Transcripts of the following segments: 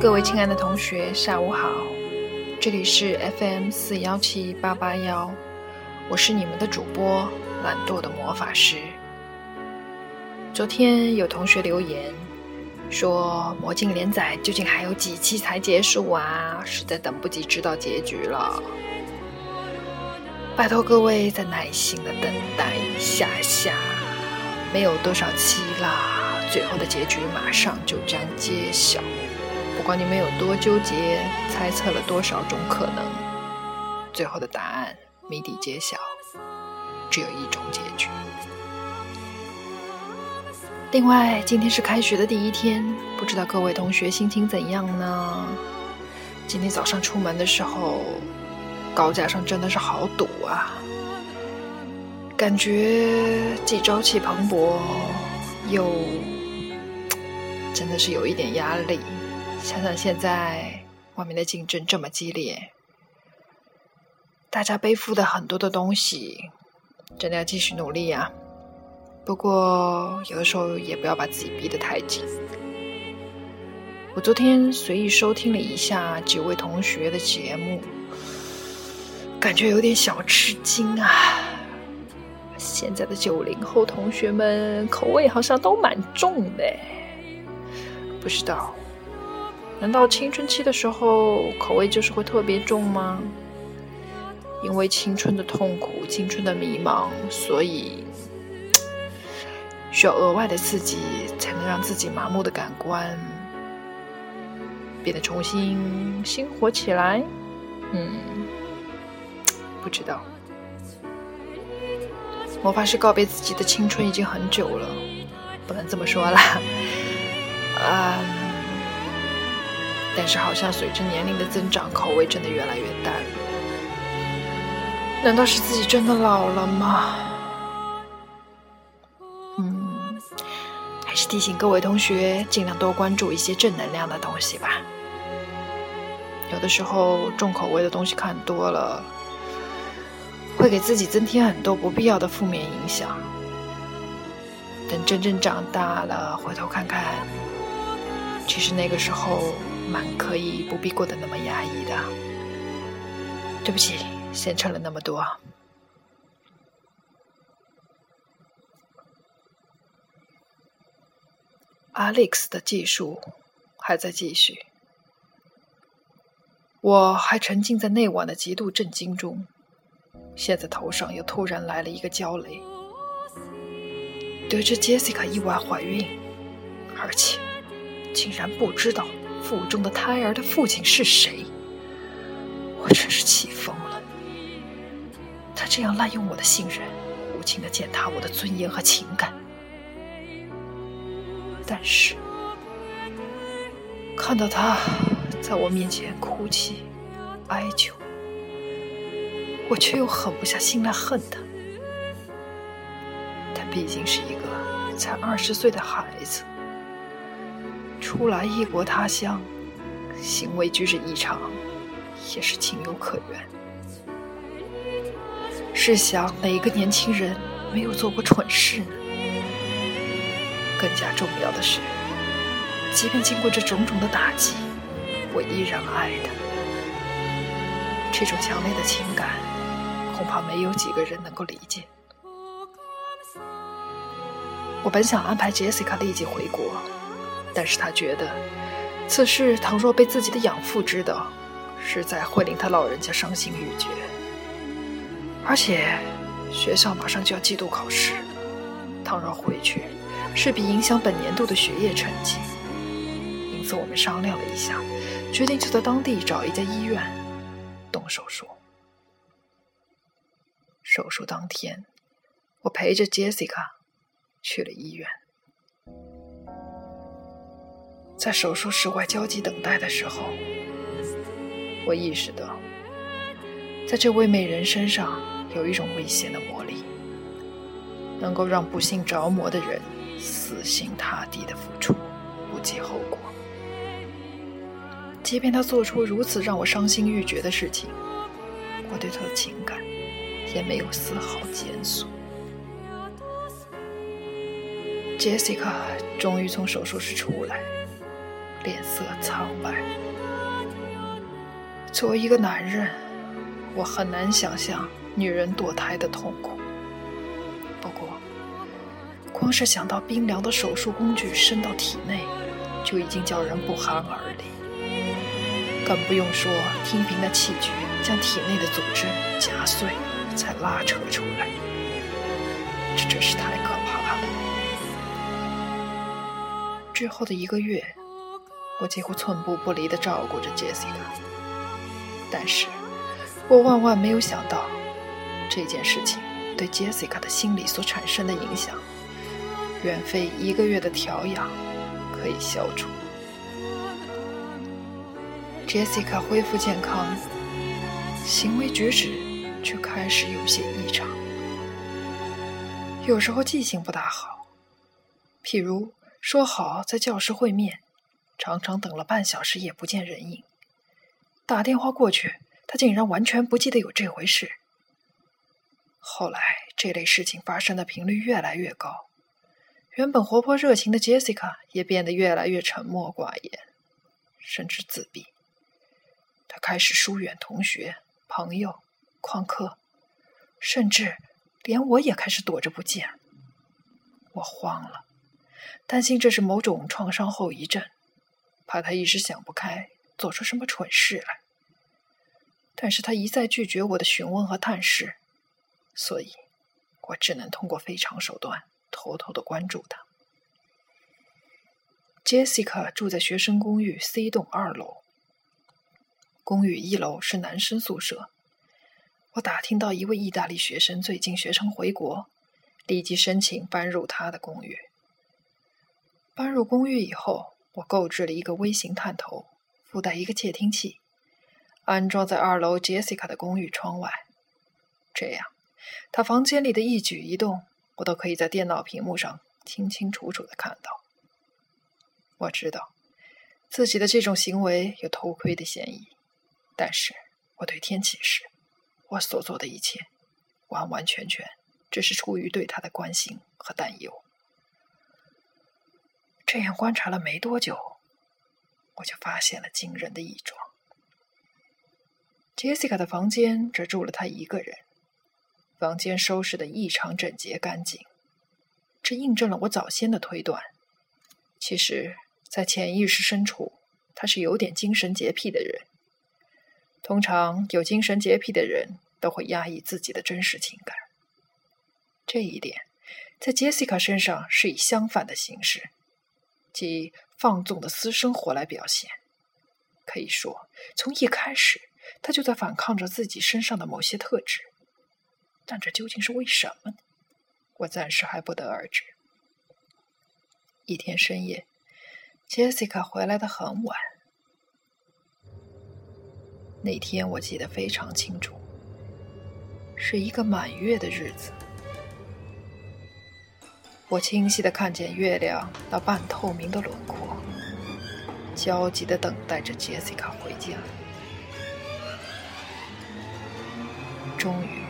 各位亲爱的同学，下午好！这里是 FM 四幺七八八幺，我是你们的主播懒惰的魔法师。昨天有同学留言说，《魔镜》连载究竟还有几期才结束啊？实在等不及知道结局了。拜托各位再耐心的等待一下下，没有多少期啦，最后的结局马上就将揭晓。不管你们有多纠结，猜测了多少种可能，最后的答案谜底揭晓，只有一种结局。另外，今天是开学的第一天，不知道各位同学心情怎样呢？今天早上出门的时候，高架上真的是好堵啊，感觉既朝气蓬勃，又 真的是有一点压力。想想现在外面的竞争这么激烈，大家背负的很多的东西，真的要继续努力啊！不过有的时候也不要把自己逼得太紧。我昨天随意收听了一下几位同学的节目，感觉有点小吃惊啊！现在的九零后同学们口味好像都蛮重的，不知道。难道青春期的时候口味就是会特别重吗？因为青春的痛苦、青春的迷茫，所以需要额外的刺激，才能让自己麻木的感官变得重新鲜活起来。嗯，不知道。魔法师告别自己的青春已经很久了，不能这么说啦。啊。但是好像随着年龄的增长，口味真的越来越淡。难道是自己真的老了吗？嗯，还是提醒各位同学，尽量多关注一些正能量的东西吧。有的时候重口味的东西看多了，会给自己增添很多不必要的负面影响。等真正长大了，回头看看，其实那个时候。蛮可以，不必过得那么压抑的。对不起，先扯了那么多。Alex 的技术还在继续，我还沉浸在那晚的极度震惊中，现在头上又突然来了一个焦雷，得知 Jessica 意外怀孕，而且竟然不知道。腹中的胎儿的父亲是谁？我真是气疯了！他这样滥用我的信任，无情的践踏我的尊严和情感。但是，看到他在我面前哭泣、哀求，我却又狠不下心来恨他。他毕竟是一个才二十岁的孩子。初来异国他乡，行为举止异常，也是情有可原。试想，哪个年轻人没有做过蠢事呢？更加重要的是，即便经过这种种的打击，我依然爱他。这种强烈的情感，恐怕没有几个人能够理解。我本想安排杰西卡立即回国。但是他觉得，此事倘若被自己的养父知道，实在会令他老人家伤心欲绝。而且学校马上就要季度考试，倘若回去，势必影响本年度的学业成绩。因此，我们商量了一下，决定就在当地找一家医院动手术。手术当天，我陪着 Jessica 去了医院。在手术室外焦急等待的时候，我意识到，在这位美人身上有一种危险的魔力，能够让不幸着魔的人死心塌地的付出，不计后果。即便他做出如此让我伤心欲绝的事情，我对他的情感也没有丝毫减损。Jessica 终于从手术室出来。脸色苍白。作为一个男人，我很难想象女人堕胎的痛苦。不过，光是想到冰凉的手术工具伸到体内，就已经叫人不寒而栗。更不用说听凭那器具将体内的组织夹碎，才拉扯出来，这真是太可怕了。之后的一个月，我几乎寸步不离地照顾着杰西卡，但是我万万没有想到，这件事情对杰西卡的心理所产生的影响，远非一个月的调养可以消除。杰西卡恢复健康，行为举止却开始有些异常，有时候记性不大好，譬如。说好在教室会面，常常等了半小时也不见人影。打电话过去，他竟然完全不记得有这回事。后来这类事情发生的频率越来越高，原本活泼热情的杰西卡也变得越来越沉默寡言，甚至自闭。他开始疏远同学、朋友、旷课，甚至连我也开始躲着不见。我慌了。担心这是某种创伤后遗症，怕他一时想不开，做出什么蠢事来。但是他一再拒绝我的询问和探视，所以，我只能通过非常手段偷偷的关注他。Jessica 住在学生公寓 C 栋二楼，公寓一楼是男生宿舍。我打听到一位意大利学生最近学成回国，立即申请搬入他的公寓。搬入公寓以后，我购置了一个微型探头，附带一个窃听器，安装在二楼 Jessica 的公寓窗外。这样，她房间里的一举一动，我都可以在电脑屏幕上清清楚楚的看到。我知道自己的这种行为有偷窥的嫌疑，但是我对天启示，我所做的一切，完完全全只是出于对他的关心和担忧。这样观察了没多久，我就发现了惊人的异状。杰西卡的房间只住了她一个人，房间收拾的异常整洁干净，这印证了我早先的推断。其实，在潜意识深处，他是有点精神洁癖的人。通常有精神洁癖的人都会压抑自己的真实情感，这一点在杰西卡身上是以相反的形式。即放纵的私生活来表现，可以说从一开始他就在反抗着自己身上的某些特质，但这究竟是为什么呢？我暂时还不得而知。一天深夜，Jessica 回来的很晚。那天我记得非常清楚，是一个满月的日子。我清晰的看见月亮那半透明的轮廓，焦急的等待着杰西卡回家。终于，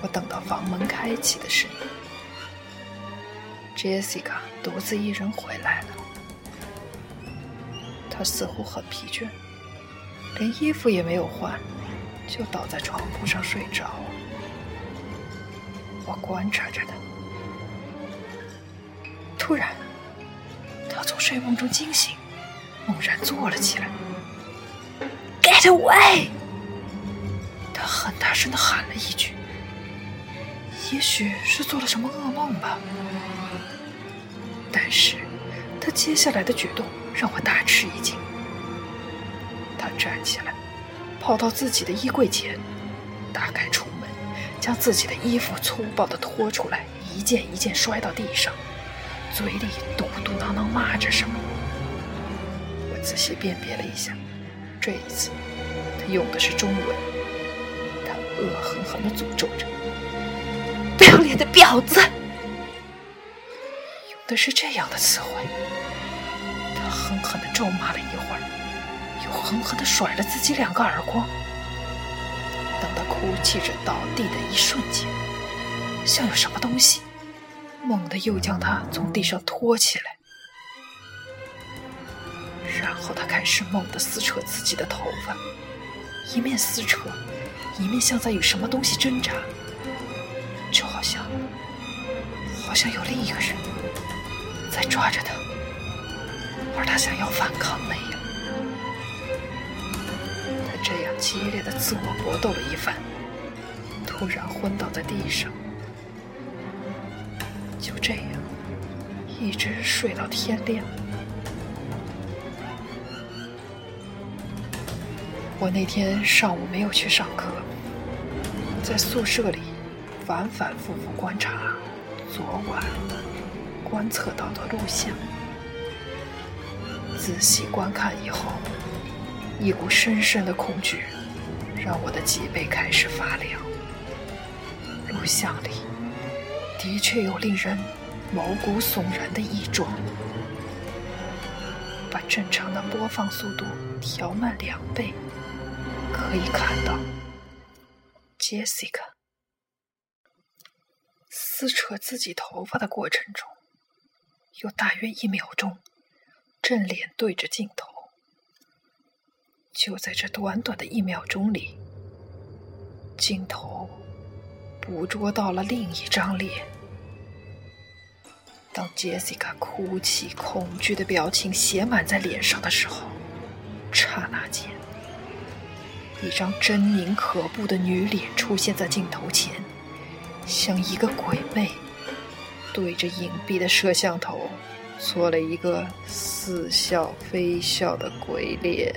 我等到房门开启的声音。杰西卡独自一人回来了，她似乎很疲倦，连衣服也没有换，就倒在床铺上睡着。我观察着她。突然，他从睡梦中惊醒，猛然坐了起来。“Get away！” 他很大声的喊了一句。也许是做了什么噩梦吧。但是，他接下来的举动让我大吃一惊。他站起来，跑到自己的衣柜前，打开橱门，将自己的衣服粗暴的拖出来，一件一件摔到地上。嘴里嘟嘟囔囔骂着什么，我仔细辨别了一下，这一次他用的是中文，他恶狠狠地诅咒着：“不要脸的婊子！”用的是这样的词汇，他狠狠地咒骂了一会儿，又狠狠地甩了自己两个耳光。当他哭泣着倒地的一瞬间，像有什么东西。猛地又将他从地上拖起来，然后他开始猛地撕扯自己的头发，一面撕扯，一面像在与什么东西挣扎，就好像，好像有另一个人在抓着他，而他想要反抗那样。他这样激烈的自我搏斗了一番，突然昏倒在地上，就这样一直睡到天亮。我那天上午没有去上课，在宿舍里反反复复观察昨晚观测到的录像。仔细观看以后，一股深深的恐惧让我的脊背开始发凉。录像里的确有令人毛骨悚然的异状。把正常的播放速度调慢两倍。可以看到，Jessica 撕扯自己头发的过程中，有大约一秒钟正脸对着镜头。就在这短短的一秒钟里，镜头捕捉到了另一张脸。当 Jessica 哭泣、恐惧的表情写满在脸上的时候，刹那间。一张狰狞可怖的女脸出现在镜头前，像一个鬼魅，对着隐蔽的摄像头做了一个似笑非笑的鬼脸。